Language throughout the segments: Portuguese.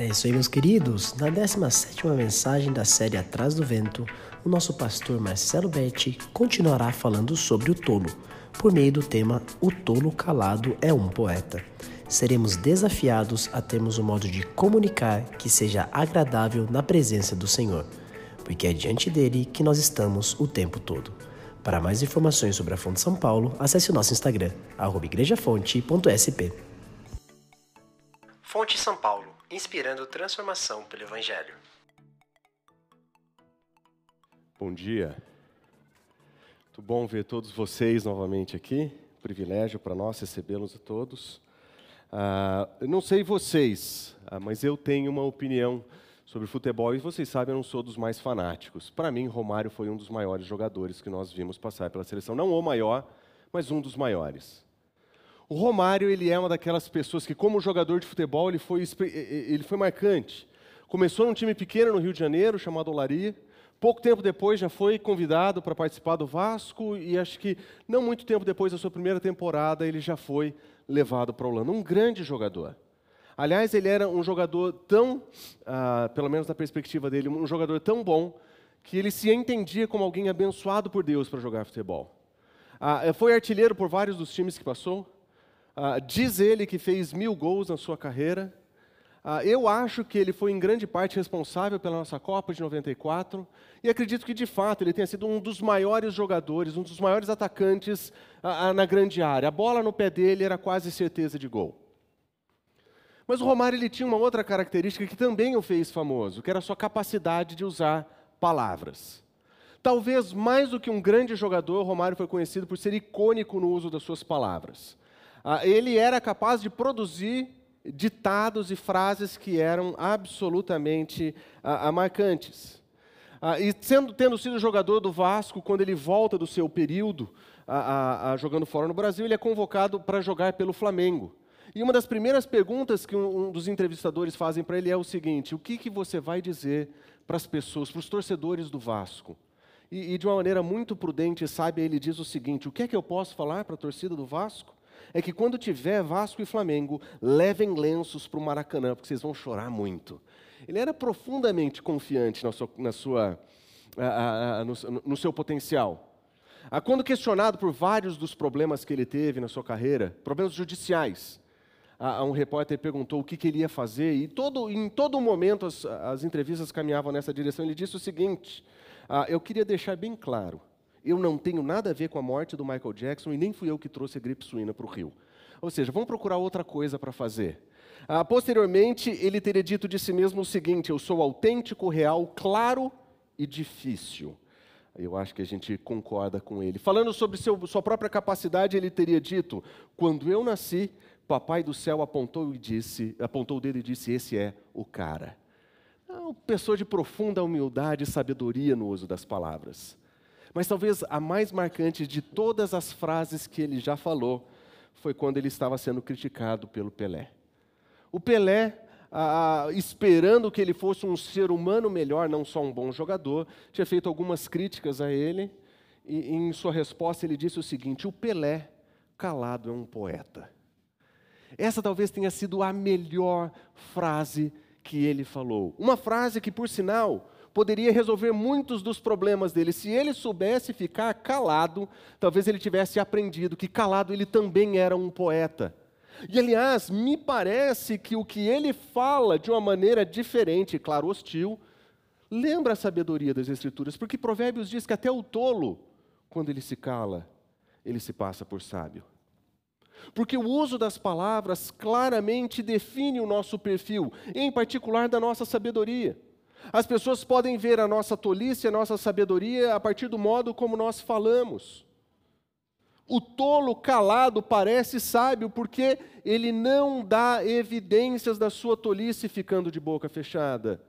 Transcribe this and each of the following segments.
É isso aí, meus queridos. Na 17 mensagem da série Atrás do Vento, o nosso pastor Marcelo Betti continuará falando sobre o tolo, por meio do tema O Tolo Calado é um Poeta. Seremos desafiados a termos um modo de comunicar que seja agradável na presença do Senhor, porque é diante dele que nós estamos o tempo todo. Para mais informações sobre a Fonte São Paulo, acesse o nosso Instagram, igrejafonte.sp. Fonte São Paulo inspirando transformação pelo Evangelho. Bom dia. Muito bom ver todos vocês novamente aqui. Privilégio para nós recebê-los a todos. Ah, eu não sei vocês, ah, mas eu tenho uma opinião sobre futebol e vocês sabem, eu não sou dos mais fanáticos. Para mim, Romário foi um dos maiores jogadores que nós vimos passar pela seleção. Não o maior, mas um dos maiores. O Romário, ele é uma daquelas pessoas que, como jogador de futebol, ele foi, ele foi marcante. Começou num time pequeno no Rio de Janeiro, chamado Olaria. Pouco tempo depois já foi convidado para participar do Vasco e acho que não muito tempo depois da sua primeira temporada ele já foi levado para a Holanda. Um grande jogador. Aliás, ele era um jogador tão, ah, pelo menos na perspectiva dele, um jogador tão bom que ele se entendia como alguém abençoado por Deus para jogar futebol. Ah, foi artilheiro por vários dos times que passou. Ah, diz ele que fez mil gols na sua carreira. Ah, eu acho que ele foi em grande parte responsável pela nossa Copa de 94 e acredito que de fato ele tenha sido um dos maiores jogadores, um dos maiores atacantes ah, na grande área. A bola no pé dele era quase certeza de gol. Mas o Romário ele tinha uma outra característica que também o fez famoso, que era a sua capacidade de usar palavras. Talvez mais do que um grande jogador, Romário foi conhecido por ser icônico no uso das suas palavras. Ah, ele era capaz de produzir ditados e frases que eram absolutamente ah, ah, marcantes. e sendo, tendo sido jogador do Vasco, quando ele volta do seu período jogando fora no Brasil, ele é convocado para jogar pelo Flamengo. E uma das primeiras perguntas que um, um dos entrevistadores fazem para ele é o seguinte: o que, que você vai dizer para as pessoas, para os torcedores do Vasco? E, e, de uma maneira muito prudente e sábia, ele diz o seguinte: o que é que eu posso falar para a torcida do Vasco? É que quando tiver Vasco e Flamengo, levem lenços para o Maracanã, porque vocês vão chorar muito. Ele era profundamente confiante na sua, na sua, no, no seu potencial. Quando questionado por vários dos problemas que ele teve na sua carreira, problemas judiciais, um repórter perguntou o que, que ele ia fazer, e todo, em todo momento as, as entrevistas caminhavam nessa direção. Ele disse o seguinte: ah, Eu queria deixar bem claro eu não tenho nada a ver com a morte do Michael Jackson e nem fui eu que trouxe a gripe suína para o Rio. Ou seja, vamos procurar outra coisa para fazer. Ah, posteriormente, ele teria dito de si mesmo o seguinte: Eu sou autêntico, real, claro e difícil. Eu acho que a gente concorda com ele. Falando sobre seu, sua própria capacidade, ele teria dito: Quando eu nasci, Papai do céu apontou, e disse, apontou o dedo e disse: Esse é o cara. É uma pessoa de profunda humildade e sabedoria no uso das palavras. Mas talvez a mais marcante de todas as frases que ele já falou foi quando ele estava sendo criticado pelo Pelé. O Pelé, ah, esperando que ele fosse um ser humano melhor, não só um bom jogador, tinha feito algumas críticas a ele, e em sua resposta ele disse o seguinte: O Pelé, calado, é um poeta. Essa talvez tenha sido a melhor frase que ele falou. Uma frase que, por sinal, poderia resolver muitos dos problemas dele. Se ele soubesse ficar calado, talvez ele tivesse aprendido que calado ele também era um poeta. E aliás, me parece que o que ele fala de uma maneira diferente, claro, hostil, lembra a sabedoria das Escrituras, porque Provérbios diz que até o tolo, quando ele se cala, ele se passa por sábio. Porque o uso das palavras claramente define o nosso perfil, em particular da nossa sabedoria. As pessoas podem ver a nossa tolice, a nossa sabedoria a partir do modo como nós falamos. O tolo calado parece sábio porque ele não dá evidências da sua tolice ficando de boca fechada.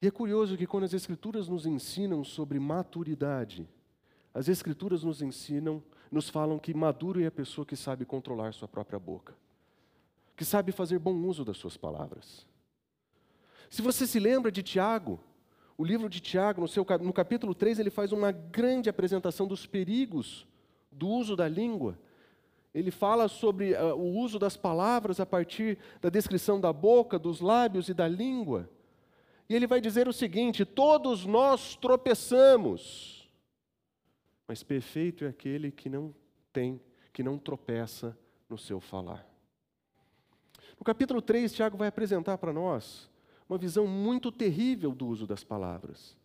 E é curioso que quando as Escrituras nos ensinam sobre maturidade, as Escrituras nos ensinam, nos falam que maduro é a pessoa que sabe controlar sua própria boca, que sabe fazer bom uso das suas palavras. Se você se lembra de Tiago, o livro de Tiago, no, seu, no capítulo 3, ele faz uma grande apresentação dos perigos do uso da língua. ele fala sobre uh, o uso das palavras a partir da descrição da boca, dos lábios e da língua. E ele vai dizer o seguinte: todos nós tropeçamos, mas perfeito é aquele que não tem, que não tropeça no seu falar. No capítulo 3, Tiago vai apresentar para nós uma visão muito terrível do uso das palavras.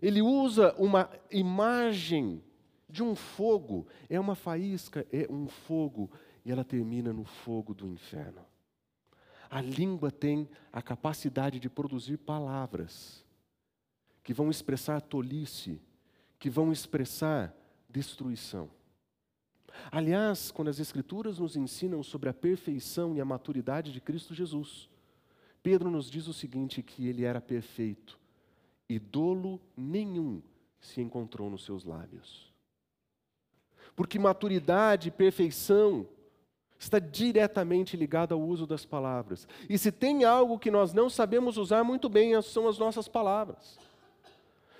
Ele usa uma imagem de um fogo, é uma faísca, é um fogo, e ela termina no fogo do inferno. A língua tem a capacidade de produzir palavras que vão expressar tolice, que vão expressar destruição. Aliás, quando as Escrituras nos ensinam sobre a perfeição e a maturidade de Cristo Jesus, Pedro nos diz o seguinte: que ele era perfeito e dolo nenhum se encontrou nos seus lábios. Porque maturidade e perfeição está diretamente ligado ao uso das palavras. E se tem algo que nós não sabemos usar muito bem, são as nossas palavras.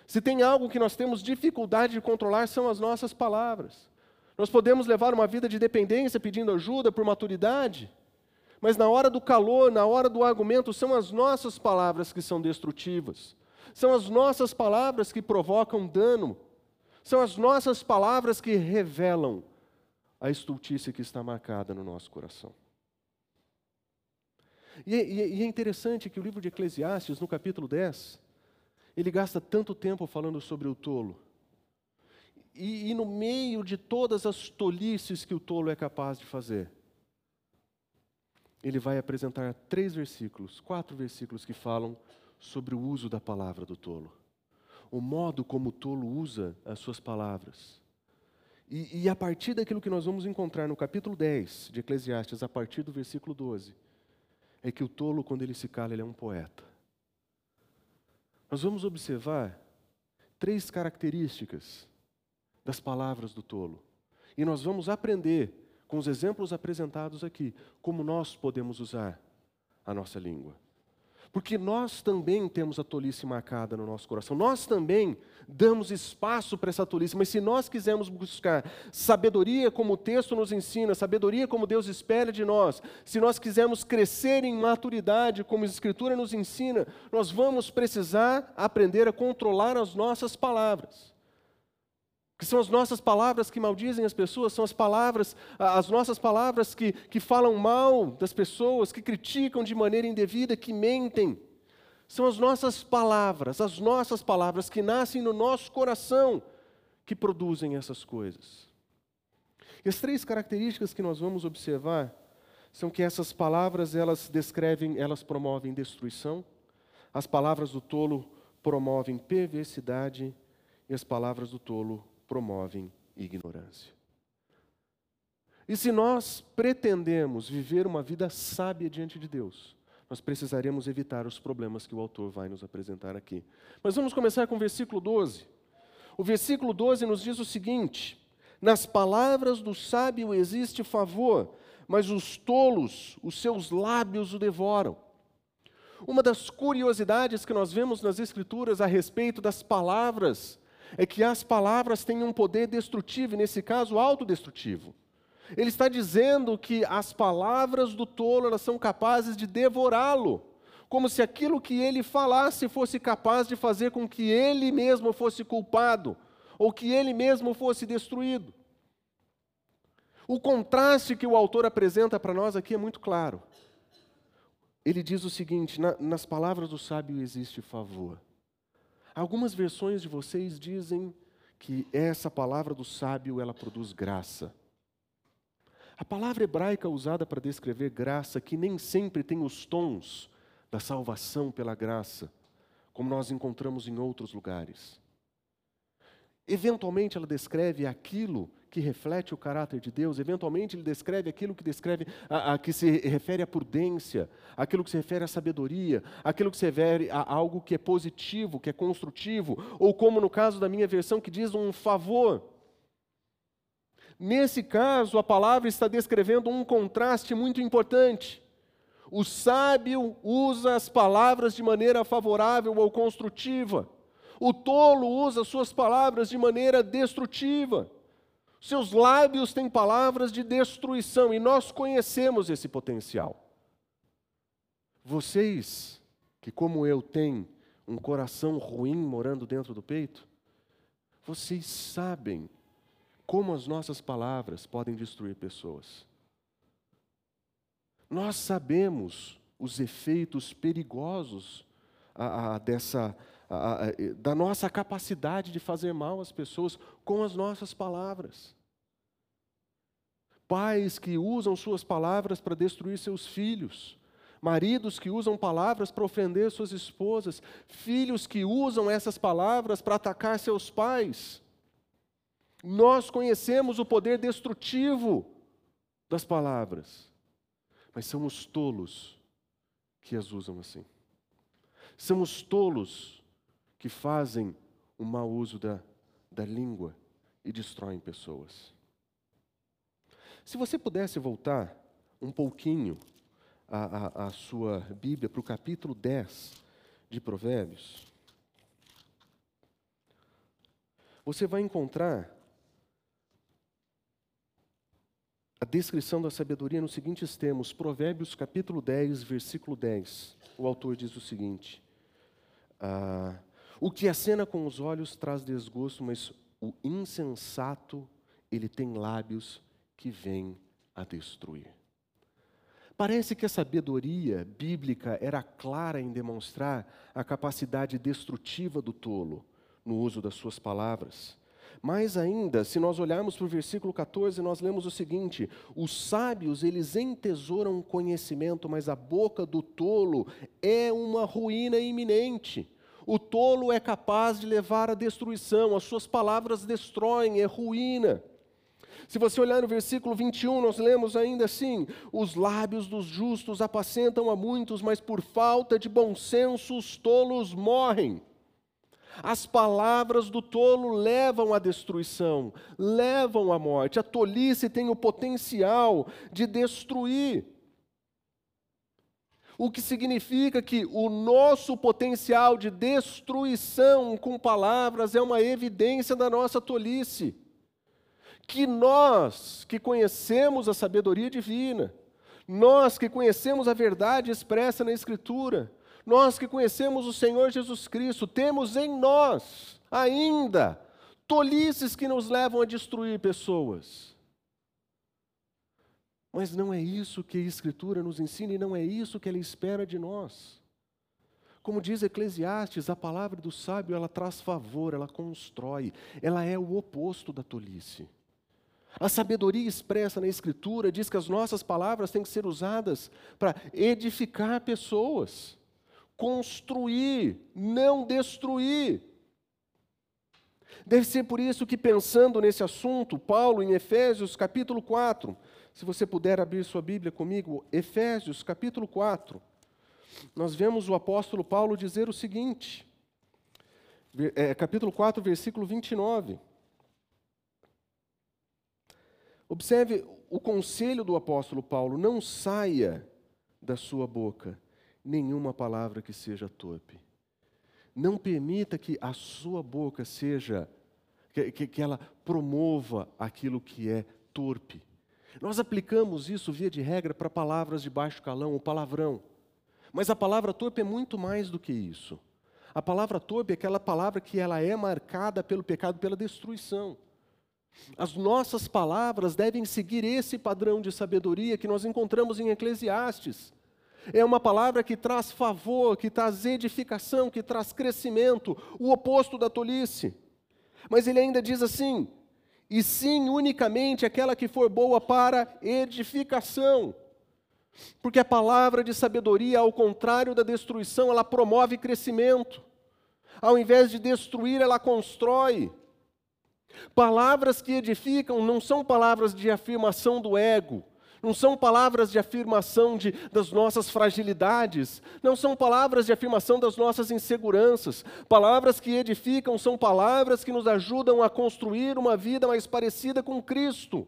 Se tem algo que nós temos dificuldade de controlar, são as nossas palavras. Nós podemos levar uma vida de dependência pedindo ajuda por maturidade, mas na hora do calor, na hora do argumento, são as nossas palavras que são destrutivas. São as nossas palavras que provocam dano. São as nossas palavras que revelam a estultícia que está marcada no nosso coração. E, e, e, é interessante que o livro de Eclesiastes, no capítulo 10, ele gasta tanto tempo falando sobre o tolo. E, e no meio de todas as tolices que o tolo é capaz de fazer, ele vai apresentar três versículos, quatro versículos que falam sobre o uso da palavra do tolo. O modo como o tolo usa as suas palavras. E, e, a partir daquilo que nós vamos encontrar no capítulo 10 de Eclesiastes, a partir do versículo 12, é que o tolo, quando ele se cala, ele é um poeta. Nós vamos observar três características das palavras do tolo. E nós vamos aprender, com os exemplos apresentados aqui, como nós podemos usar a nossa língua. Porque nós também temos a tolice marcada no nosso coração. Nós também damos espaço para essa tolice. Mas se nós quisermos buscar sabedoria como o texto nos ensina, sabedoria como Deus espera de nós, se nós quisermos crescer em maturidade como a Escritura nos ensina, nós vamos precisar aprender a controlar as nossas palavras que são as nossas palavras que maldizem as pessoas, são as palavras, as nossas palavras que, que falam mal das pessoas, que criticam de maneira indevida, que mentem. São as nossas palavras, as nossas palavras que nascem no nosso coração, que produzem essas coisas. E as três características que nós vamos observar são que essas palavras, elas descrevem, elas promovem destruição, as palavras do tolo promovem perversidade e as palavras do tolo promovem ignorância. E se nós pretendemos viver uma vida sábia diante de Deus, nós precisaremos evitar os problemas que o autor vai nos apresentar aqui. Mas vamos começar com o versículo 12. O versículo 12 nos diz o seguinte: Nas palavras do sábio existe favor, mas os tolos, os seus lábios o devoram. Uma das curiosidades que nós vemos nas Escrituras a respeito das palavras é que as palavras têm um poder destrutivo, e nesse caso, autodestrutivo. Ele está dizendo que as palavras do tolo elas são capazes de devorá-lo, como se aquilo que ele falasse fosse capaz de fazer com que ele mesmo fosse culpado, ou que ele mesmo fosse destruído. O contraste que o autor apresenta para nós aqui é muito claro. Ele diz o seguinte: na, nas palavras do sábio existe favor. Algumas versões de vocês dizem que essa palavra do sábio ela produz graça. A palavra hebraica usada para descrever graça, que nem sempre tem os tons da salvação pela graça, como nós encontramos em outros lugares. Eventualmente ela descreve aquilo que reflete o caráter de Deus, eventualmente ele descreve aquilo que descreve a, a, que se refere à prudência, aquilo que se refere à sabedoria, aquilo que se refere a algo que é positivo, que é construtivo, ou como no caso da minha versão que diz um favor. Nesse caso, a palavra está descrevendo um contraste muito importante. O sábio usa as palavras de maneira favorável ou construtiva. O tolo usa suas palavras de maneira destrutiva. Seus lábios têm palavras de destruição e nós conhecemos esse potencial. Vocês, que como eu têm um coração ruim morando dentro do peito, vocês sabem como as nossas palavras podem destruir pessoas. Nós sabemos os efeitos perigosos a, a, dessa, a, da nossa capacidade de fazer mal às pessoas com as nossas palavras. Pais que usam suas palavras para destruir seus filhos, maridos que usam palavras para ofender suas esposas, filhos que usam essas palavras para atacar seus pais. Nós conhecemos o poder destrutivo das palavras, mas somos tolos que as usam assim. Somos tolos que fazem o mau uso da, da língua e destroem pessoas. Se você pudesse voltar um pouquinho a, a, a sua Bíblia para o capítulo 10 de Provérbios, você vai encontrar a descrição da sabedoria nos seguintes termos, Provérbios capítulo 10, versículo 10. O autor diz o seguinte: ah, O que acena com os olhos traz desgosto, mas o insensato, ele tem lábios que vêm a destruir. Parece que a sabedoria bíblica era clara em demonstrar a capacidade destrutiva do tolo no uso das suas palavras. Mais ainda, se nós olharmos para o versículo 14, nós lemos o seguinte: os sábios, eles entesouram conhecimento, mas a boca do tolo é uma ruína iminente. O tolo é capaz de levar à destruição, as suas palavras destroem, é ruína. Se você olhar no versículo 21, nós lemos ainda assim: os lábios dos justos apacentam a muitos, mas por falta de bom senso os tolos morrem. As palavras do tolo levam à destruição, levam à morte. A tolice tem o potencial de destruir. O que significa que o nosso potencial de destruição com palavras é uma evidência da nossa tolice. Que nós que conhecemos a sabedoria divina, nós que conhecemos a verdade expressa na Escritura, nós que conhecemos o Senhor Jesus Cristo, temos em nós ainda tolices que nos levam a destruir pessoas. Mas não é isso que a Escritura nos ensina e não é isso que ela espera de nós. Como diz Eclesiastes, a palavra do sábio ela traz favor, ela constrói, ela é o oposto da tolice. A sabedoria expressa na Escritura diz que as nossas palavras têm que ser usadas para edificar pessoas construir, não destruir. Deve ser por isso que, pensando nesse assunto, Paulo, em Efésios capítulo 4, se você puder abrir sua Bíblia comigo, Efésios capítulo 4, nós vemos o apóstolo Paulo dizer o seguinte, é, capítulo 4, versículo 29. Observe o conselho do apóstolo Paulo: não saia da sua boca nenhuma palavra que seja torpe. Não permita que a sua boca seja, que, que, que ela promova aquilo que é torpe. Nós aplicamos isso, via de regra, para palavras de baixo calão, o palavrão. Mas a palavra torpe é muito mais do que isso. A palavra torpe é aquela palavra que ela é marcada pelo pecado, pela destruição. As nossas palavras devem seguir esse padrão de sabedoria que nós encontramos em Eclesiastes. É uma palavra que traz favor, que traz edificação, que traz crescimento, o oposto da tolice. Mas ele ainda diz assim: e sim unicamente aquela que for boa para edificação. Porque a palavra de sabedoria, ao contrário da destruição, ela promove crescimento. Ao invés de destruir, ela constrói. Palavras que edificam não são palavras de afirmação do ego, não são palavras de afirmação de, das nossas fragilidades, não são palavras de afirmação das nossas inseguranças. Palavras que edificam são palavras que nos ajudam a construir uma vida mais parecida com Cristo.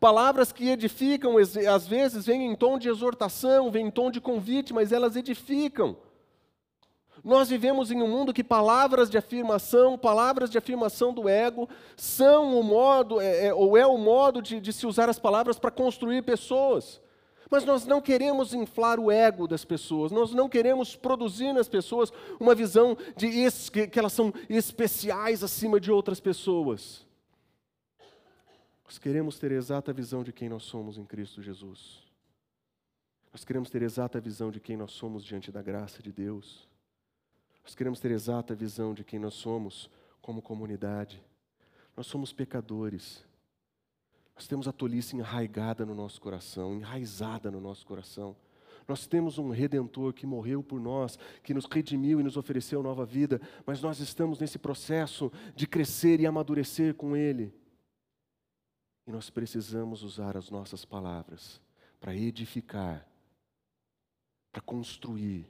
Palavras que edificam, às vezes, vêm em tom de exortação, vêm em tom de convite, mas elas edificam. Nós vivemos em um mundo que palavras de afirmação, palavras de afirmação do ego, são o modo, é, é, ou é o modo de, de se usar as palavras para construir pessoas. Mas nós não queremos inflar o ego das pessoas, nós não queremos produzir nas pessoas uma visão de que, que elas são especiais acima de outras pessoas. Nós queremos ter exata visão de quem nós somos em Cristo Jesus. Nós queremos ter exata visão de quem nós somos diante da graça de Deus. Nós queremos ter exata visão de quem nós somos como comunidade. Nós somos pecadores. Nós temos a tolice enraigada no nosso coração, enraizada no nosso coração. Nós temos um redentor que morreu por nós, que nos redimiu e nos ofereceu nova vida, mas nós estamos nesse processo de crescer e amadurecer com Ele. E nós precisamos usar as nossas palavras para edificar, para construir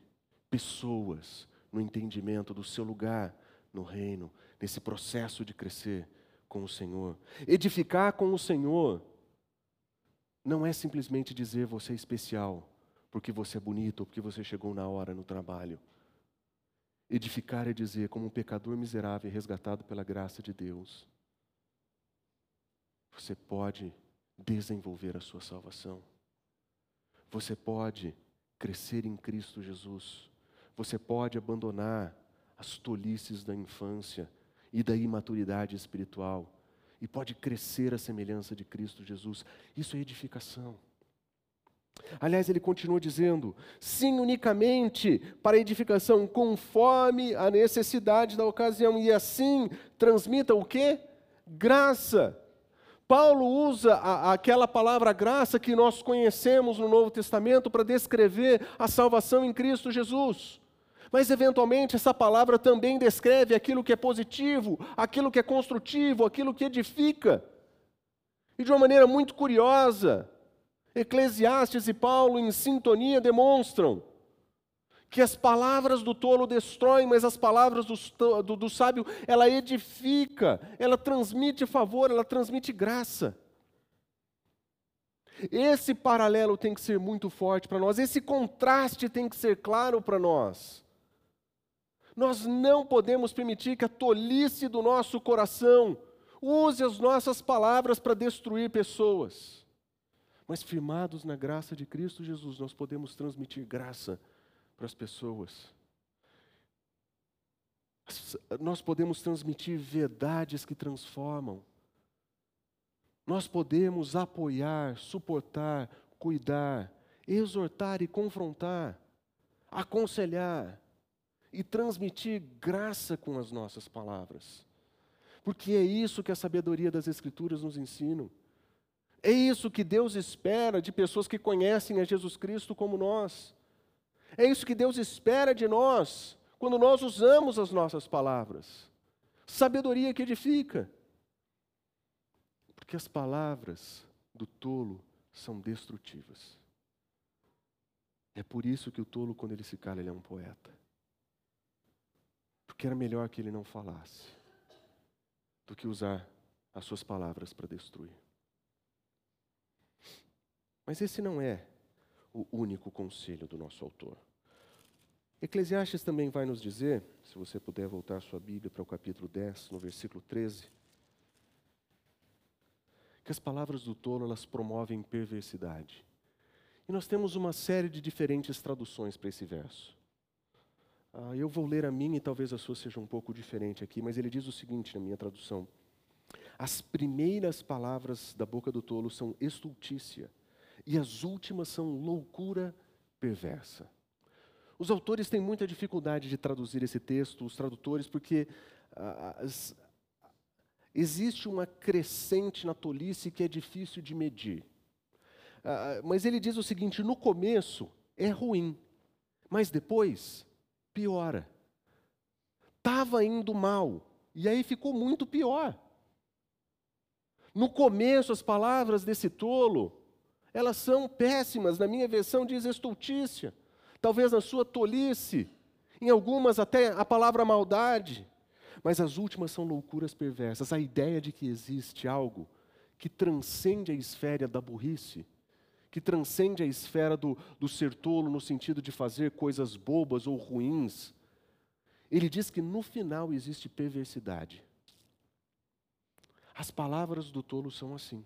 pessoas no entendimento do seu lugar no reino, nesse processo de crescer com o Senhor. Edificar com o Senhor não é simplesmente dizer você é especial, porque você é bonito porque você chegou na hora no trabalho. Edificar é dizer, como um pecador miserável resgatado pela graça de Deus, você pode desenvolver a sua salvação. Você pode crescer em Cristo Jesus. Você pode abandonar as tolices da infância e da imaturidade espiritual e pode crescer à semelhança de Cristo Jesus. Isso é edificação. Aliás, ele continua dizendo: sim, unicamente para edificação, conforme a necessidade da ocasião, e assim transmita o que? Graça. Paulo usa a, aquela palavra graça que nós conhecemos no Novo Testamento para descrever a salvação em Cristo Jesus. Mas, eventualmente, essa palavra também descreve aquilo que é positivo, aquilo que é construtivo, aquilo que edifica. E de uma maneira muito curiosa, Eclesiastes e Paulo, em sintonia, demonstram que as palavras do tolo destroem, mas as palavras do, do, do sábio, ela edifica, ela transmite favor, ela transmite graça. Esse paralelo tem que ser muito forte para nós, esse contraste tem que ser claro para nós. Nós não podemos permitir que a tolice do nosso coração use as nossas palavras para destruir pessoas. Mas firmados na graça de Cristo Jesus, nós podemos transmitir graça para as pessoas. Nós podemos transmitir verdades que transformam. Nós podemos apoiar, suportar, cuidar, exortar e confrontar, aconselhar e transmitir graça com as nossas palavras. Porque é isso que a sabedoria das Escrituras nos ensina. É isso que Deus espera de pessoas que conhecem a Jesus Cristo como nós. É isso que Deus espera de nós quando nós usamos as nossas palavras. Sabedoria que edifica. Porque as palavras do tolo são destrutivas. É por isso que o tolo, quando ele se cala, ele é um poeta porque era melhor que ele não falasse do que usar as suas palavras para destruir. Mas esse não é o único conselho do nosso autor. Eclesiastes também vai nos dizer, se você puder voltar sua Bíblia para o capítulo 10, no versículo 13, que as palavras do tolo elas promovem perversidade. E nós temos uma série de diferentes traduções para esse verso. Ah, eu vou ler a minha e talvez a sua seja um pouco diferente aqui, mas ele diz o seguinte na minha tradução: As primeiras palavras da boca do tolo são estultícia, e as últimas são loucura perversa. Os autores têm muita dificuldade de traduzir esse texto, os tradutores, porque ah, as, existe uma crescente na tolice que é difícil de medir. Ah, mas ele diz o seguinte: no começo é ruim, mas depois piora. Estava indo mal, e aí ficou muito pior. No começo, as palavras desse tolo, elas são péssimas, na minha versão diz estultícia, talvez na sua tolice, em algumas até a palavra maldade, mas as últimas são loucuras perversas. A ideia de que existe algo que transcende a esfera da burrice, que transcende a esfera do, do ser tolo no sentido de fazer coisas bobas ou ruins, ele diz que no final existe perversidade. As palavras do tolo são assim.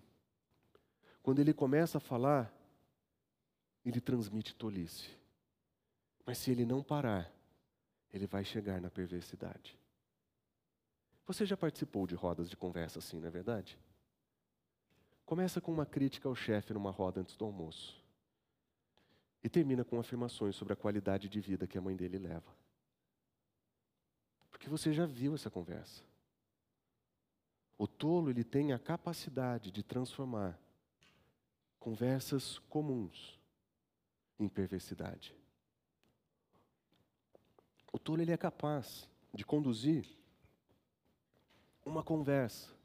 Quando ele começa a falar, ele transmite tolice. Mas se ele não parar, ele vai chegar na perversidade. Você já participou de rodas de conversa assim, não é verdade? Começa com uma crítica ao chefe numa roda antes do almoço. E termina com afirmações sobre a qualidade de vida que a mãe dele leva. Porque você já viu essa conversa. O tolo, ele tem a capacidade de transformar conversas comuns em perversidade. O tolo ele é capaz de conduzir uma conversa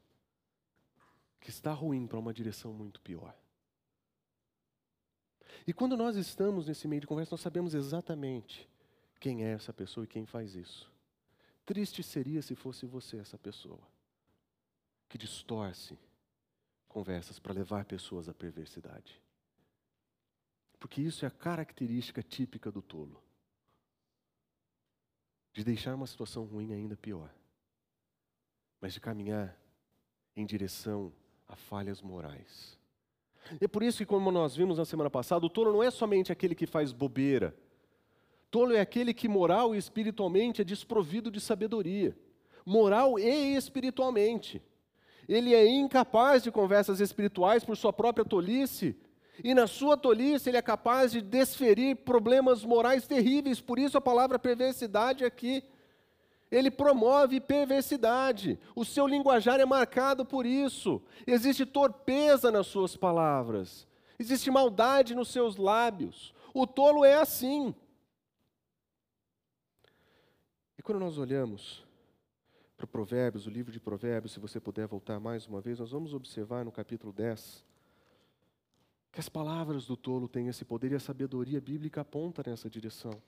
que está ruim para uma direção muito pior. E quando nós estamos nesse meio de conversa, nós sabemos exatamente quem é essa pessoa e quem faz isso. Triste seria se fosse você essa pessoa que distorce conversas para levar pessoas à perversidade. Porque isso é a característica típica do tolo de deixar uma situação ruim ainda pior, mas de caminhar em direção a falhas morais. É por isso que, como nós vimos na semana passada, o tolo não é somente aquele que faz bobeira. Tolo é aquele que moral e espiritualmente é desprovido de sabedoria. Moral e espiritualmente. Ele é incapaz de conversas espirituais por sua própria tolice, e na sua tolice ele é capaz de desferir problemas morais terríveis, por isso a palavra perversidade aqui. Ele promove perversidade, o seu linguajar é marcado por isso. Existe torpeza nas suas palavras, existe maldade nos seus lábios. O tolo é assim. E quando nós olhamos para Provérbios, o livro de Provérbios, se você puder voltar mais uma vez, nós vamos observar no capítulo 10 que as palavras do tolo têm esse poder e a sabedoria bíblica aponta nessa direção.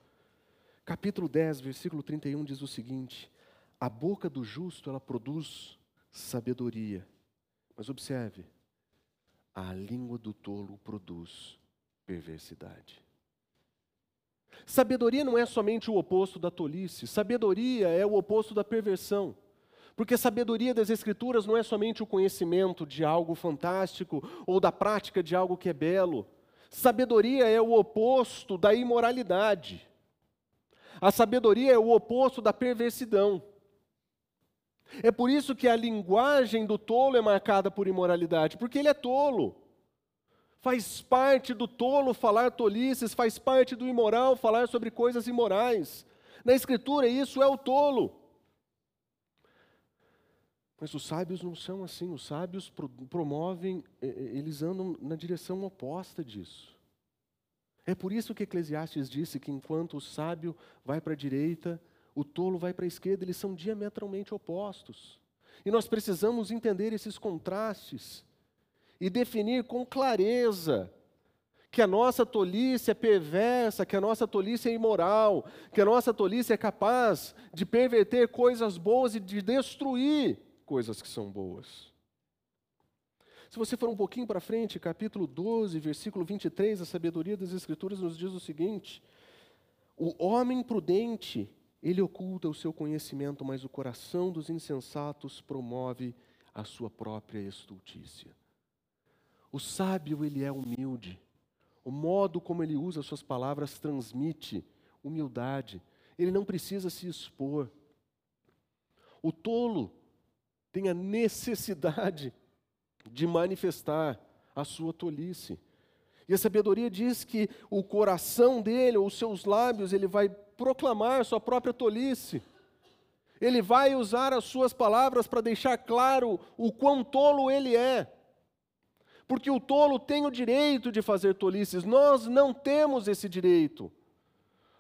Capítulo 10, versículo 31 diz o seguinte: A boca do justo ela produz sabedoria. Mas observe, a língua do tolo produz perversidade. Sabedoria não é somente o oposto da tolice, sabedoria é o oposto da perversão. Porque sabedoria das Escrituras não é somente o conhecimento de algo fantástico ou da prática de algo que é belo. Sabedoria é o oposto da imoralidade. A sabedoria é o oposto da perversidão. É por isso que a linguagem do tolo é marcada por imoralidade, porque ele é tolo. Faz parte do tolo falar tolices, faz parte do imoral falar sobre coisas imorais. Na Escritura, isso é o tolo. Mas os sábios não são assim, os sábios promovem, eles andam na direção oposta disso. É por isso que Eclesiastes disse que enquanto o sábio vai para a direita, o tolo vai para a esquerda, eles são diametralmente opostos. E nós precisamos entender esses contrastes e definir com clareza que a nossa tolice é perversa, que a nossa tolice é imoral, que a nossa tolice é capaz de perverter coisas boas e de destruir coisas que são boas. Se você for um pouquinho para frente, capítulo 12, versículo 23, a sabedoria das Escrituras nos diz o seguinte: O homem prudente, ele oculta o seu conhecimento, mas o coração dos insensatos promove a sua própria estultícia. O sábio, ele é humilde. O modo como ele usa suas palavras transmite humildade. Ele não precisa se expor. O tolo, tem a necessidade de manifestar a sua tolice. E a sabedoria diz que o coração dele, ou os seus lábios, ele vai proclamar sua própria tolice. Ele vai usar as suas palavras para deixar claro o quão tolo ele é. Porque o tolo tem o direito de fazer tolices, nós não temos esse direito.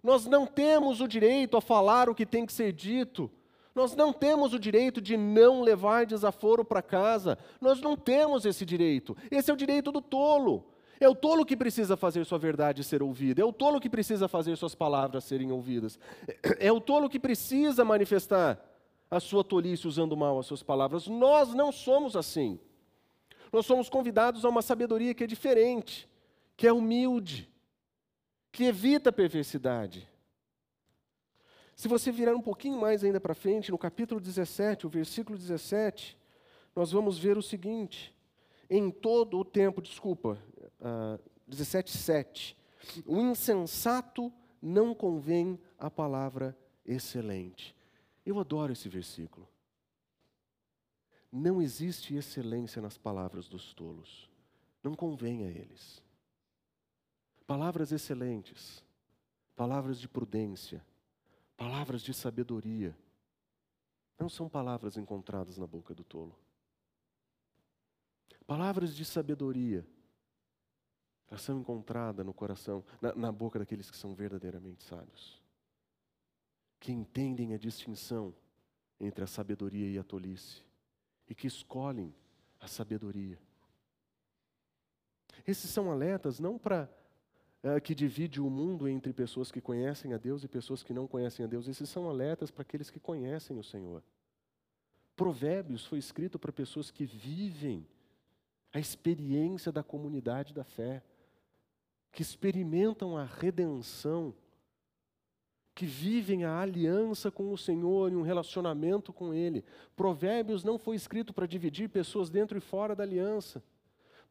Nós não temos o direito a falar o que tem que ser dito. Nós não temos o direito de não levar desaforo para casa. Nós não temos esse direito. Esse é o direito do tolo. É o tolo que precisa fazer sua verdade ser ouvida. É o tolo que precisa fazer suas palavras serem ouvidas. É o tolo que precisa manifestar a sua tolice usando mal as suas palavras. Nós não somos assim. Nós somos convidados a uma sabedoria que é diferente, que é humilde, que evita perversidade. Se você virar um pouquinho mais ainda para frente, no capítulo 17, o versículo 17, nós vamos ver o seguinte: em todo o tempo, desculpa, uh, 17, 7, o insensato não convém a palavra excelente. Eu adoro esse versículo. Não existe excelência nas palavras dos tolos. Não convém a eles. Palavras excelentes, palavras de prudência, palavras de sabedoria, não são palavras encontradas na boca do tolo. Palavras de sabedoria, elas são encontradas no coração, na, na boca daqueles que são verdadeiramente sábios, que entendem a distinção entre a sabedoria e a tolice, e que escolhem a sabedoria. Esses são alertas não para uh, que divide o mundo entre pessoas que conhecem a Deus e pessoas que não conhecem a Deus. Esses são alertas para aqueles que conhecem o Senhor. Provérbios foi escrito para pessoas que vivem a experiência da comunidade da fé, que experimentam a redenção, que vivem a aliança com o Senhor e um relacionamento com Ele. Provérbios não foi escrito para dividir pessoas dentro e fora da aliança.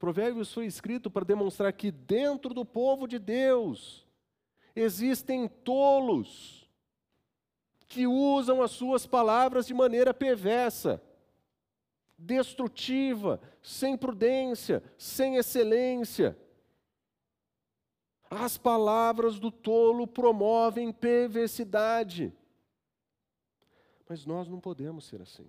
Provérbios foi escrito para demonstrar que dentro do povo de Deus existem tolos que usam as suas palavras de maneira perversa, destrutiva, sem prudência, sem excelência. As palavras do tolo promovem perversidade. Mas nós não podemos ser assim.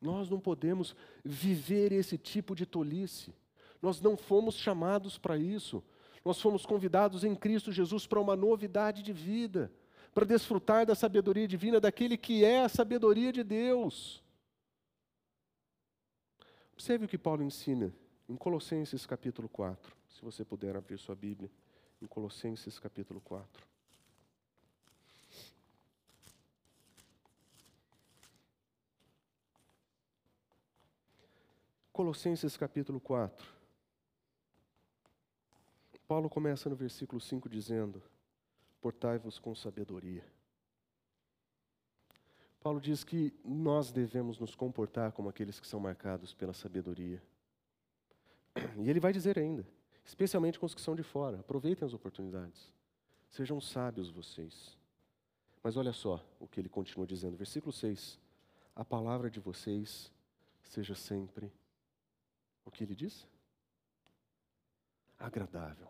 Nós não podemos viver esse tipo de tolice. Nós não fomos chamados para isso. Nós fomos convidados em Cristo Jesus para uma novidade de vida, para desfrutar da sabedoria divina daquele que é a sabedoria de Deus. Observe o que Paulo ensina em Colossenses capítulo 4, se você puder abrir sua Bíblia, em Colossenses capítulo 4. Colossenses capítulo 4. Paulo começa no versículo 5 dizendo: Portai-vos com sabedoria. Paulo diz que nós devemos nos comportar como aqueles que são marcados pela sabedoria. E ele vai dizer ainda, especialmente com os que são de fora, aproveitem as oportunidades. Sejam sábios vocês. Mas olha só o que ele continua dizendo, versículo 6: A palavra de vocês seja sempre o que ele diz? Agradável.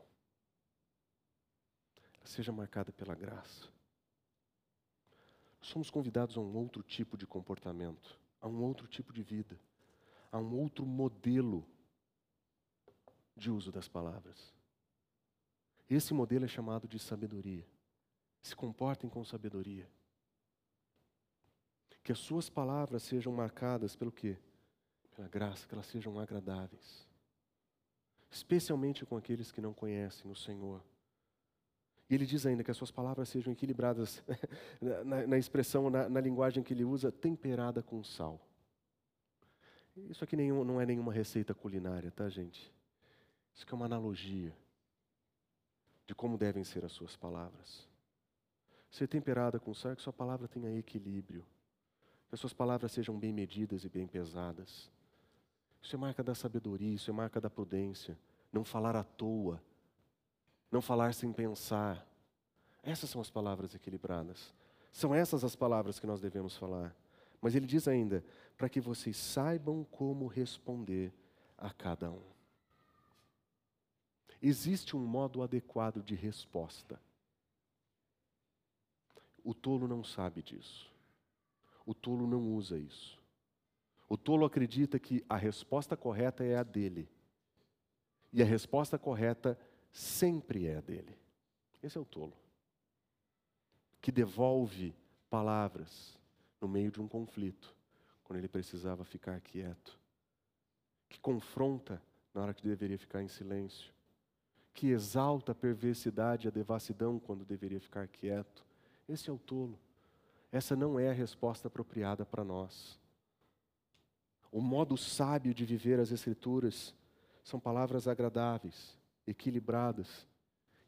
Seja marcada pela graça. Somos convidados a um outro tipo de comportamento, a um outro tipo de vida, a um outro modelo de uso das palavras. Esse modelo é chamado de sabedoria. Se comportem com sabedoria. Que as suas palavras sejam marcadas pelo quê? Pela graça, que elas sejam agradáveis, especialmente com aqueles que não conhecem o Senhor. E ele diz ainda que as suas palavras sejam equilibradas, na, na, expressão, na, na, linguagem que ele usa, temperada com sal. Isso aqui nenhum, não é nenhuma receita culinária, tá, gente? Isso aqui é uma analogia de como devem ser as suas palavras. Ser temperada com sal é que sua palavra tenha equilíbrio, que as suas palavras sejam bem medidas e bem pesadas. Isso é marca da sabedoria, isso é marca da prudência. Não falar à toa, não falar sem pensar. Essas são as palavras equilibradas. São essas as palavras que nós devemos falar. Mas ele diz ainda: para que vocês saibam como responder a cada um. Existe um modo adequado de resposta. O tolo não sabe disso. O tolo não usa isso. O tolo acredita que a resposta correta é a dele. E a resposta correta sempre é a dele. Esse é o tolo. Que devolve palavras no meio de um conflito, quando ele precisava ficar quieto. Que confronta na hora que deveria ficar em silêncio. Que exalta a perversidade e a devassidão quando deveria ficar quieto. Esse é o tolo. Essa não é a resposta apropriada para nós. O modo sábio de viver as Escrituras são palavras agradáveis, equilibradas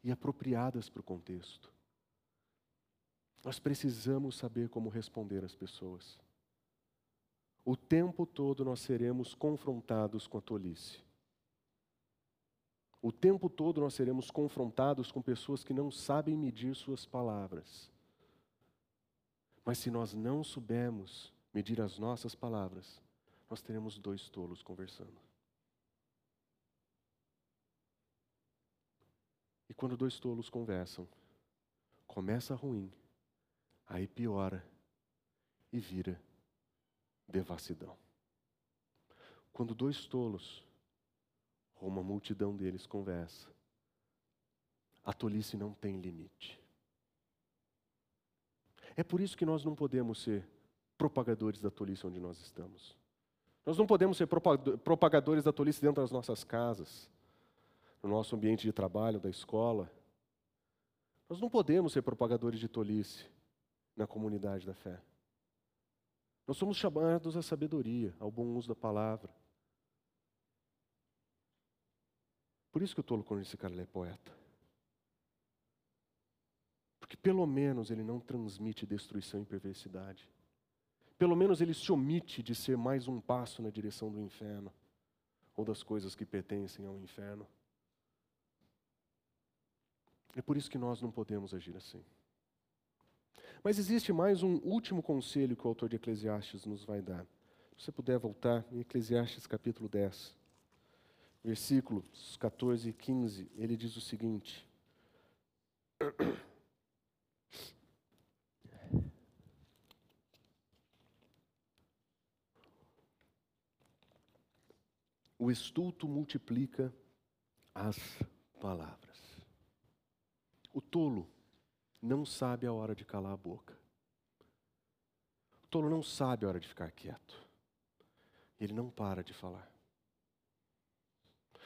e apropriadas para o contexto. Nós precisamos saber como responder às pessoas. O tempo todo nós seremos confrontados com a tolice. O tempo todo nós seremos confrontados com pessoas que não sabem medir suas palavras. Mas se nós não soubermos medir as nossas palavras, nós teremos dois tolos conversando. E quando dois tolos conversam, começa ruim, aí piora e vira devassidão. Quando dois tolos, ou uma multidão deles conversa, a tolice não tem limite. É por isso que nós não podemos ser propagadores da tolice onde nós estamos. Nós não podemos ser propagadores da tolice dentro das nossas casas, no nosso ambiente de trabalho, da escola. Nós não podemos ser propagadores de tolice na comunidade da fé. Nós somos chamados à sabedoria, ao bom uso da palavra. Por isso que o tolo quando esse cara é poeta. Porque pelo menos ele não transmite destruição e perversidade. Pelo menos ele se omite de ser mais um passo na direção do inferno ou das coisas que pertencem ao inferno. É por isso que nós não podemos agir assim. Mas existe mais um último conselho que o autor de Eclesiastes nos vai dar. Se você puder voltar em Eclesiastes capítulo 10, versículos 14 e 15, ele diz o seguinte: O estulto multiplica as palavras. O tolo não sabe a hora de calar a boca. O tolo não sabe a hora de ficar quieto. Ele não para de falar.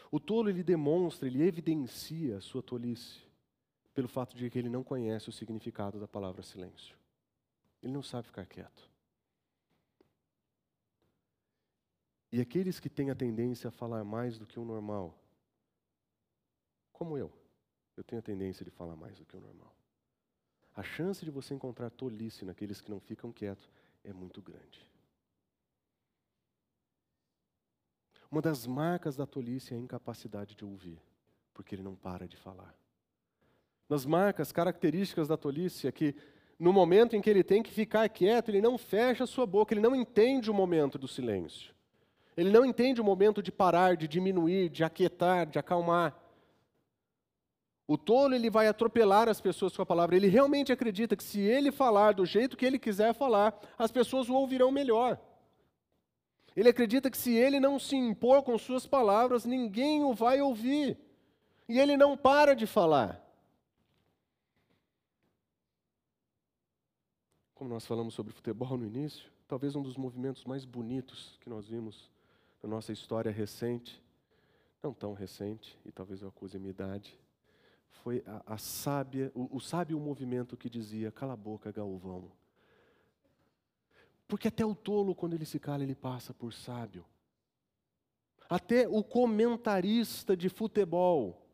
O tolo ele demonstra, ele evidencia a sua tolice pelo fato de que ele não conhece o significado da palavra silêncio. Ele não sabe ficar quieto. E aqueles que têm a tendência a falar mais do que o normal, como eu, eu tenho a tendência de falar mais do que o normal a chance de você encontrar tolice naqueles que não ficam quietos é muito grande. Uma das marcas da tolice é a incapacidade de ouvir, porque ele não para de falar. Das marcas características da tolice é que, no momento em que ele tem que ficar quieto, ele não fecha a sua boca, ele não entende o momento do silêncio. Ele não entende o momento de parar, de diminuir, de aquietar, de acalmar. O tolo ele vai atropelar as pessoas com a palavra. Ele realmente acredita que se ele falar do jeito que ele quiser falar, as pessoas o ouvirão melhor. Ele acredita que se ele não se impor com suas palavras, ninguém o vai ouvir. E ele não para de falar. Como nós falamos sobre futebol no início, talvez um dos movimentos mais bonitos que nós vimos na nossa história recente, não tão recente, e talvez eu acuse a minha idade, foi a, a sábia, o, o sábio movimento que dizia: cala a boca, Galvão. Porque até o tolo, quando ele se cala, ele passa por sábio. Até o comentarista de futebol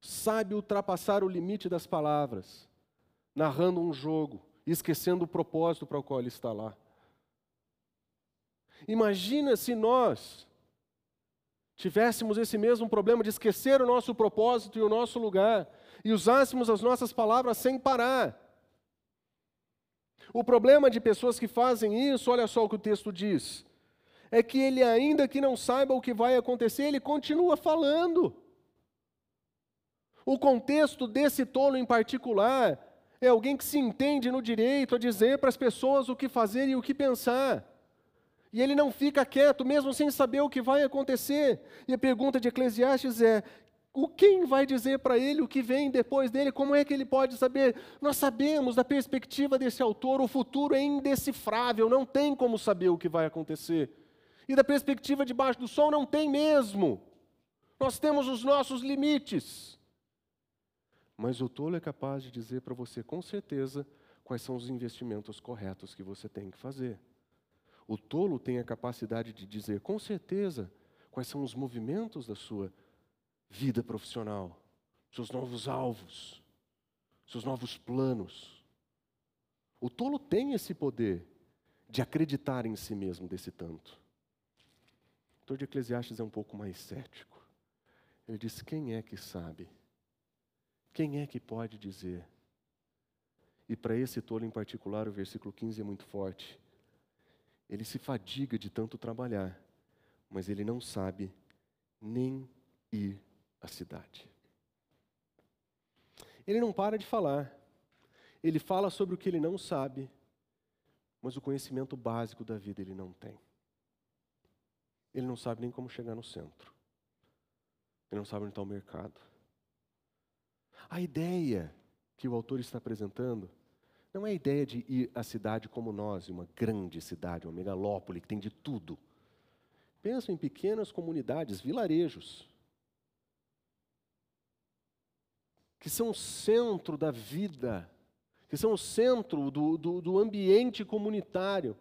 sabe ultrapassar o limite das palavras, narrando um jogo, esquecendo o propósito para o qual ele está lá. Imagina se nós tivéssemos esse mesmo problema de esquecer o nosso propósito e o nosso lugar, e usássemos as nossas palavras sem parar. O problema de pessoas que fazem isso, olha só o que o texto diz, é que ele, ainda que não saiba o que vai acontecer, ele continua falando. O contexto desse tolo em particular é alguém que se entende no direito a dizer para as pessoas o que fazer e o que pensar. E ele não fica quieto, mesmo sem saber o que vai acontecer. E a pergunta de Eclesiastes é: o quem vai dizer para ele o que vem depois dele? Como é que ele pode saber? Nós sabemos, da perspectiva desse autor, o futuro é indecifrável, não tem como saber o que vai acontecer. E da perspectiva de baixo do sol, não tem mesmo. Nós temos os nossos limites. Mas o tolo é capaz de dizer para você com certeza quais são os investimentos corretos que você tem que fazer. O tolo tem a capacidade de dizer com certeza quais são os movimentos da sua vida profissional, seus novos alvos, seus novos planos. O tolo tem esse poder de acreditar em si mesmo desse tanto. O autor de Eclesiastes é um pouco mais cético. Ele diz: quem é que sabe? Quem é que pode dizer? E para esse tolo em particular, o versículo 15 é muito forte. Ele se fadiga de tanto trabalhar, mas ele não sabe nem ir à cidade. Ele não para de falar. Ele fala sobre o que ele não sabe, mas o conhecimento básico da vida ele não tem. Ele não sabe nem como chegar no centro. Ele não sabe onde está o mercado. A ideia que o autor está apresentando não é a ideia de ir à cidade como nós, uma grande cidade, uma megalópole que tem de tudo. Pensa em pequenas comunidades, vilarejos, que são o centro da vida, que são o centro do, do, do ambiente comunitário.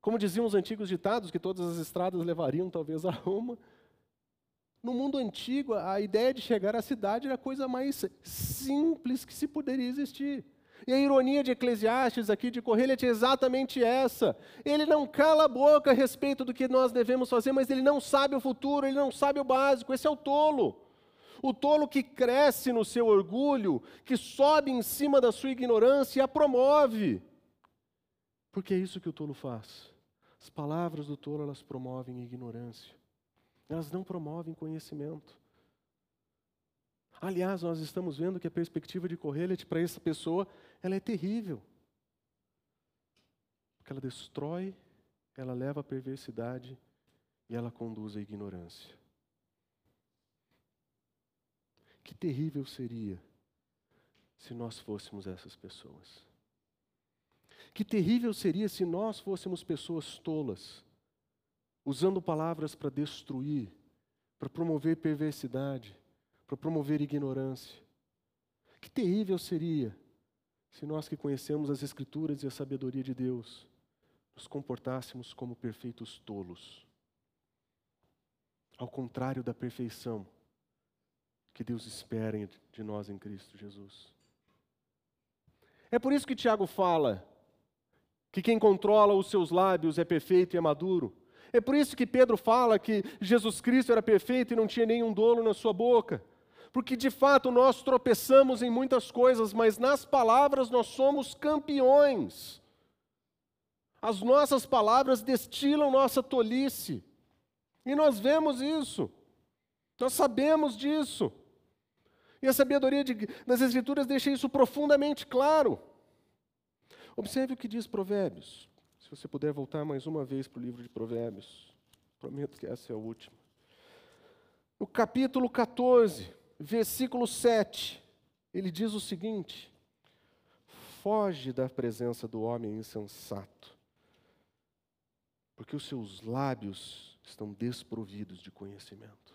Como diziam os antigos ditados, que todas as estradas levariam talvez a Roma. No mundo antigo, a ideia de chegar à cidade era a coisa mais simples que se poderia existir. E a ironia de Eclesiastes aqui, de Correlete, é exatamente essa. Ele não cala a boca a respeito do que nós devemos fazer, mas ele não sabe o futuro, ele não sabe o básico. Esse é o tolo. O tolo que cresce no seu orgulho, que sobe em cima da sua ignorância e a promove. Porque é isso que o tolo faz. As palavras do tolo, elas promovem ignorância. Elas não promovem conhecimento. Aliás, nós estamos vendo que a perspectiva de Correlet para essa pessoa, ela é terrível. Porque ela destrói, ela leva à perversidade e ela conduz à ignorância. Que terrível seria se nós fôssemos essas pessoas. Que terrível seria se nós fôssemos pessoas tolas, usando palavras para destruir, para promover perversidade, para promover ignorância. Que terrível seria se nós que conhecemos as Escrituras e a sabedoria de Deus nos comportássemos como perfeitos tolos. Ao contrário da perfeição que Deus espera de nós em Cristo Jesus. É por isso que Tiago fala que quem controla os seus lábios é perfeito e é maduro. É por isso que Pedro fala que Jesus Cristo era perfeito e não tinha nenhum dolo na sua boca. Porque de fato nós tropeçamos em muitas coisas, mas nas palavras nós somos campeões. As nossas palavras destilam nossa tolice. E nós vemos isso. Nós sabemos disso. E a sabedoria de, das Escrituras deixa isso profundamente claro. Observe o que diz Provérbios. Se você puder voltar mais uma vez para o livro de Provérbios. Prometo que essa é a última. No capítulo 14, versículo 7, ele diz o seguinte: Foge da presença do homem insensato, porque os seus lábios estão desprovidos de conhecimento.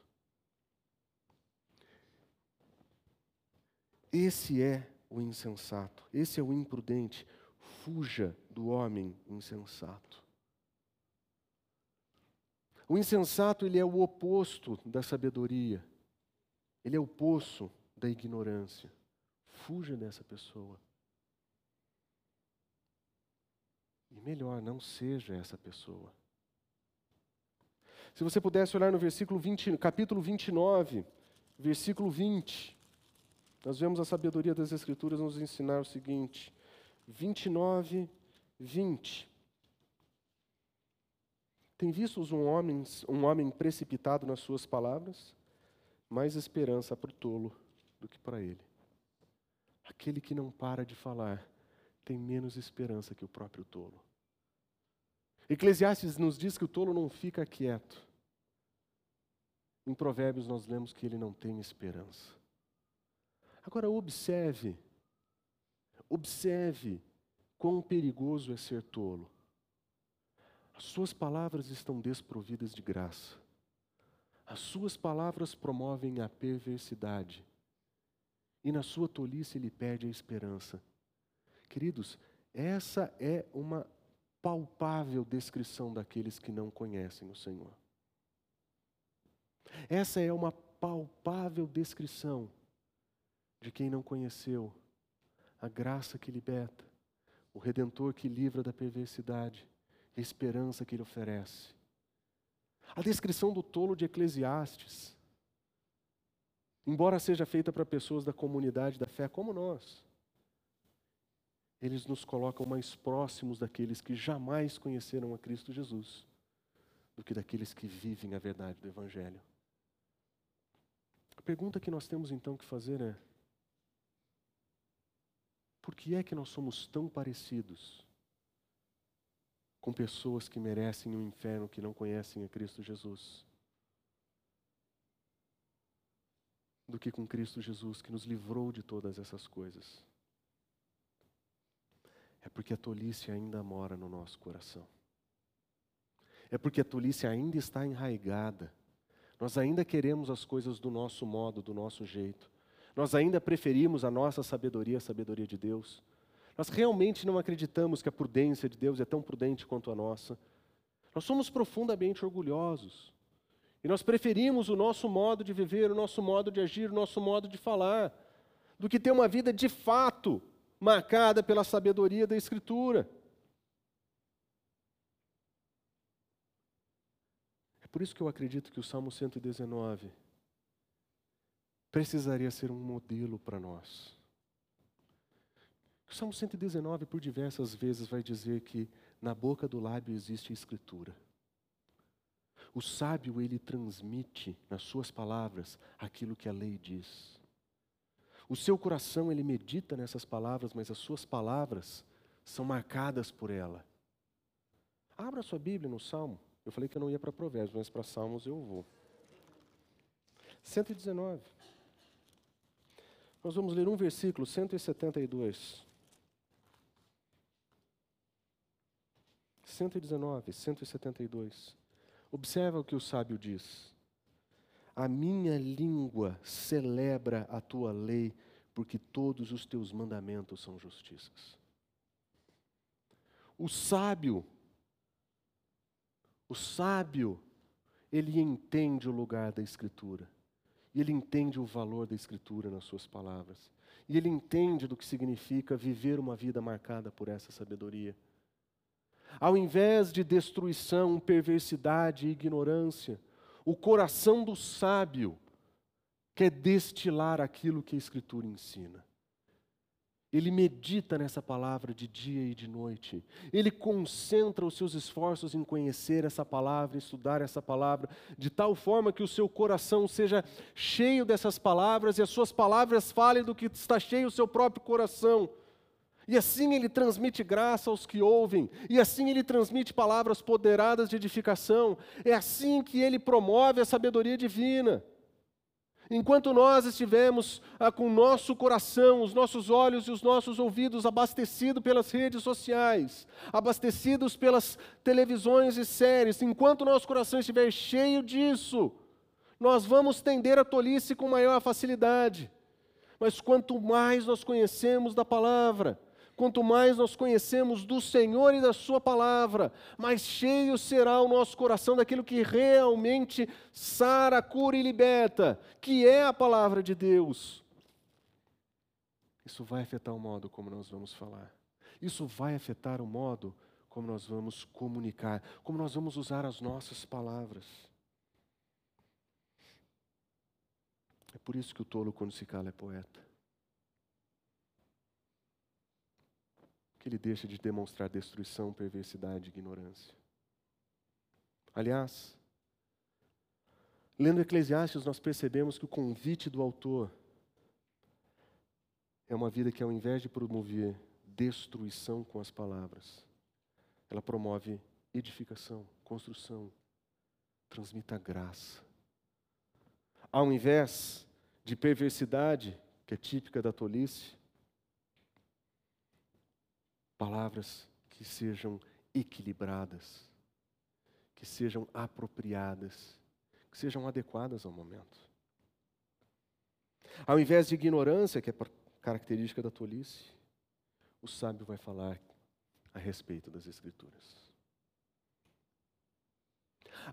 Esse é o insensato, esse é o imprudente, fuja do homem insensato. O insensato ele é o oposto da sabedoria. Ele é o poço da ignorância. Fuja dessa pessoa. E melhor, não seja essa pessoa. Se você pudesse olhar no versículo 20, capítulo 29, versículo 20, nós vemos a sabedoria das Escrituras nos ensinar o seguinte: 29, 20. Tem visto um homem, um homem precipitado nas suas palavras? Mais esperança para o tolo do que para ele. Aquele que não para de falar tem menos esperança que o próprio tolo. Eclesiastes nos diz que o tolo não fica quieto. Em Provérbios nós lemos que ele não tem esperança. Agora observe Observe quão perigoso é ser tolo. As suas palavras estão desprovidas de graça. As suas palavras promovem a perversidade. E na sua tolice ele perde a esperança. Queridos, essa é uma palpável descrição daqueles que não conhecem o Senhor. Essa é uma palpável descrição de quem não conheceu a graça que liberta, o redentor que livra da perversidade, a esperança que ele oferece. A descrição do tolo de Eclesiastes, embora seja feita para pessoas da comunidade da fé como nós, eles nos colocam mais próximos daqueles que jamais conheceram a Cristo Jesus do que daqueles que vivem a verdade do Evangelho. A pergunta que nós temos então que fazer é: que é que nós somos tão parecidos com pessoas que merecem o um inferno que não conhecem a Cristo Jesus? Do que com Cristo Jesus que nos livrou de todas essas coisas? É porque a tolice ainda mora no nosso coração. É porque a tolice ainda está enraigada. Nós ainda queremos as coisas do nosso modo, do nosso jeito. Nós ainda preferimos a nossa sabedoria, a sabedoria de Deus. Nós realmente não acreditamos que a prudência de Deus é tão prudente quanto a nossa. Nós somos profundamente orgulhosos. E nós preferimos o nosso modo de viver, o nosso modo de agir, o nosso modo de falar, do que ter uma vida de fato marcada pela sabedoria da Escritura. É por isso que eu acredito que o Salmo 119 precisaria ser um modelo para nós. O Salmo 119, por diversas vezes, vai dizer que na boca do lábio existe a escritura. O sábio, ele transmite nas suas palavras aquilo que a lei diz. O seu coração, ele medita nessas palavras, mas as suas palavras são marcadas por ela. Abra sua Bíblia no Salmo. Eu falei que eu não ia para Provérbios, mas para Salmos eu vou. 119. Nós vamos ler um versículo, 172. 119, 172. Observa o que o sábio diz. A minha língua celebra a tua lei, porque todos os teus mandamentos são justiças. O sábio, o sábio, ele entende o lugar da Escritura. E ele entende o valor da Escritura nas suas palavras. E ele entende do que significa viver uma vida marcada por essa sabedoria. Ao invés de destruição, perversidade e ignorância, o coração do sábio quer destilar aquilo que a Escritura ensina. Ele medita nessa palavra de dia e de noite. Ele concentra os seus esforços em conhecer essa palavra, estudar essa palavra, de tal forma que o seu coração seja cheio dessas palavras e as suas palavras falem do que está cheio o seu próprio coração. E assim ele transmite graça aos que ouvem, e assim ele transmite palavras poderadas de edificação. É assim que ele promove a sabedoria divina. Enquanto nós estivermos ah, com o nosso coração, os nossos olhos e os nossos ouvidos abastecidos pelas redes sociais, abastecidos pelas televisões e séries, enquanto o nosso coração estiver cheio disso, nós vamos tender a tolice com maior facilidade. Mas quanto mais nós conhecemos da palavra, Quanto mais nós conhecemos do Senhor e da Sua palavra, mais cheio será o nosso coração daquilo que realmente sara, cura e liberta, que é a palavra de Deus. Isso vai afetar o modo como nós vamos falar. Isso vai afetar o modo como nós vamos comunicar, como nós vamos usar as nossas palavras. É por isso que o tolo, quando se cala, é poeta. Que ele deixa de demonstrar destruição, perversidade e ignorância. Aliás, lendo Eclesiastes, nós percebemos que o convite do autor é uma vida que, ao invés de promover destruição com as palavras, ela promove edificação, construção, transmita graça. Ao invés de perversidade, que é típica da tolice, Palavras que sejam equilibradas, que sejam apropriadas, que sejam adequadas ao momento. Ao invés de ignorância, que é característica da tolice, o sábio vai falar a respeito das Escrituras.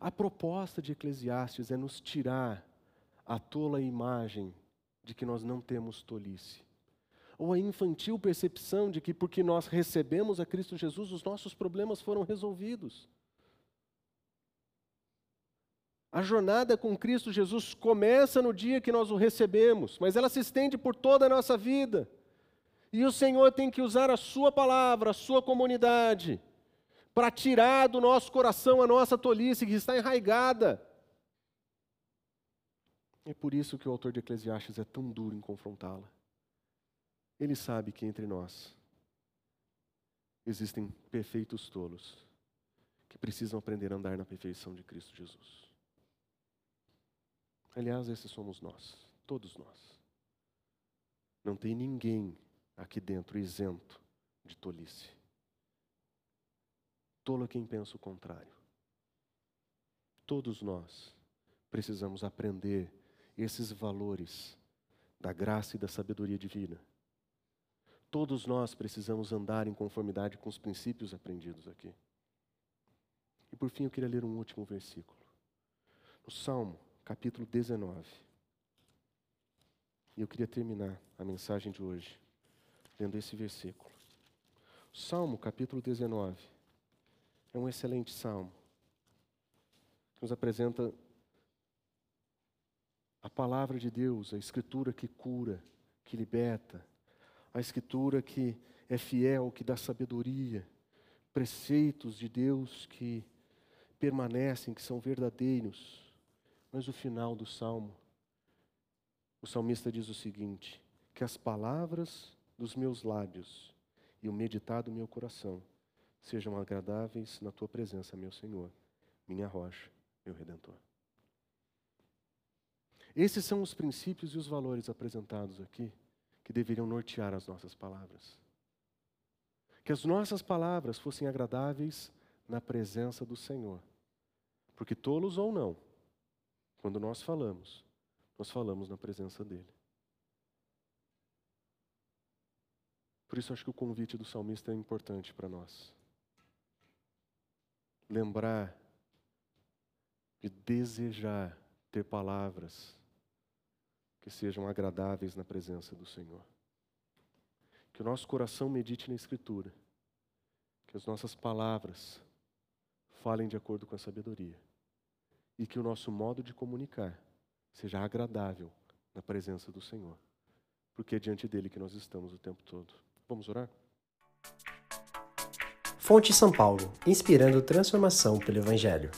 A proposta de Eclesiastes é nos tirar a tola imagem de que nós não temos tolice ou a infantil percepção de que porque nós recebemos a Cristo Jesus, os nossos problemas foram resolvidos. A jornada com Cristo Jesus começa no dia que nós o recebemos, mas ela se estende por toda a nossa vida. E o Senhor tem que usar a Sua palavra, a Sua comunidade, para tirar do nosso coração a nossa tolice que está enraigada. É por isso que o autor de Eclesiastes é tão duro em confrontá-la. Ele sabe que entre nós existem perfeitos tolos que precisam aprender a andar na perfeição de Cristo Jesus. Aliás, esses somos nós, todos nós. Não tem ninguém aqui dentro isento de tolice. Tolo é quem pensa o contrário. Todos nós precisamos aprender esses valores da graça e da sabedoria divina. Todos nós precisamos andar em conformidade com os princípios aprendidos aqui. E por fim, eu queria ler um último versículo. No Salmo, capítulo 19. E eu queria terminar a mensagem de hoje lendo esse versículo. O Salmo, capítulo 19, é um excelente salmo que nos apresenta a palavra de Deus, a escritura que cura, que liberta, a escritura que é fiel, que dá sabedoria, preceitos de Deus que permanecem, que são verdadeiros. Mas o final do salmo, o salmista diz o seguinte: que as palavras dos meus lábios e o meditar do meu coração sejam agradáveis na tua presença, meu Senhor, minha rocha, meu redentor. Esses são os princípios e os valores apresentados aqui que deveriam nortear as nossas palavras. Que as nossas palavras fossem agradáveis na presença do Senhor. Porque tolos ou não, quando nós falamos, nós falamos na presença dEle. Por isso acho que o convite do salmista é importante para nós. Lembrar de desejar ter palavras que sejam agradáveis na presença do Senhor. Que o nosso coração medite na Escritura, que as nossas palavras falem de acordo com a sabedoria e que o nosso modo de comunicar seja agradável na presença do Senhor, porque é diante dele que nós estamos o tempo todo. Vamos orar? Fonte São Paulo, inspirando transformação pelo Evangelho.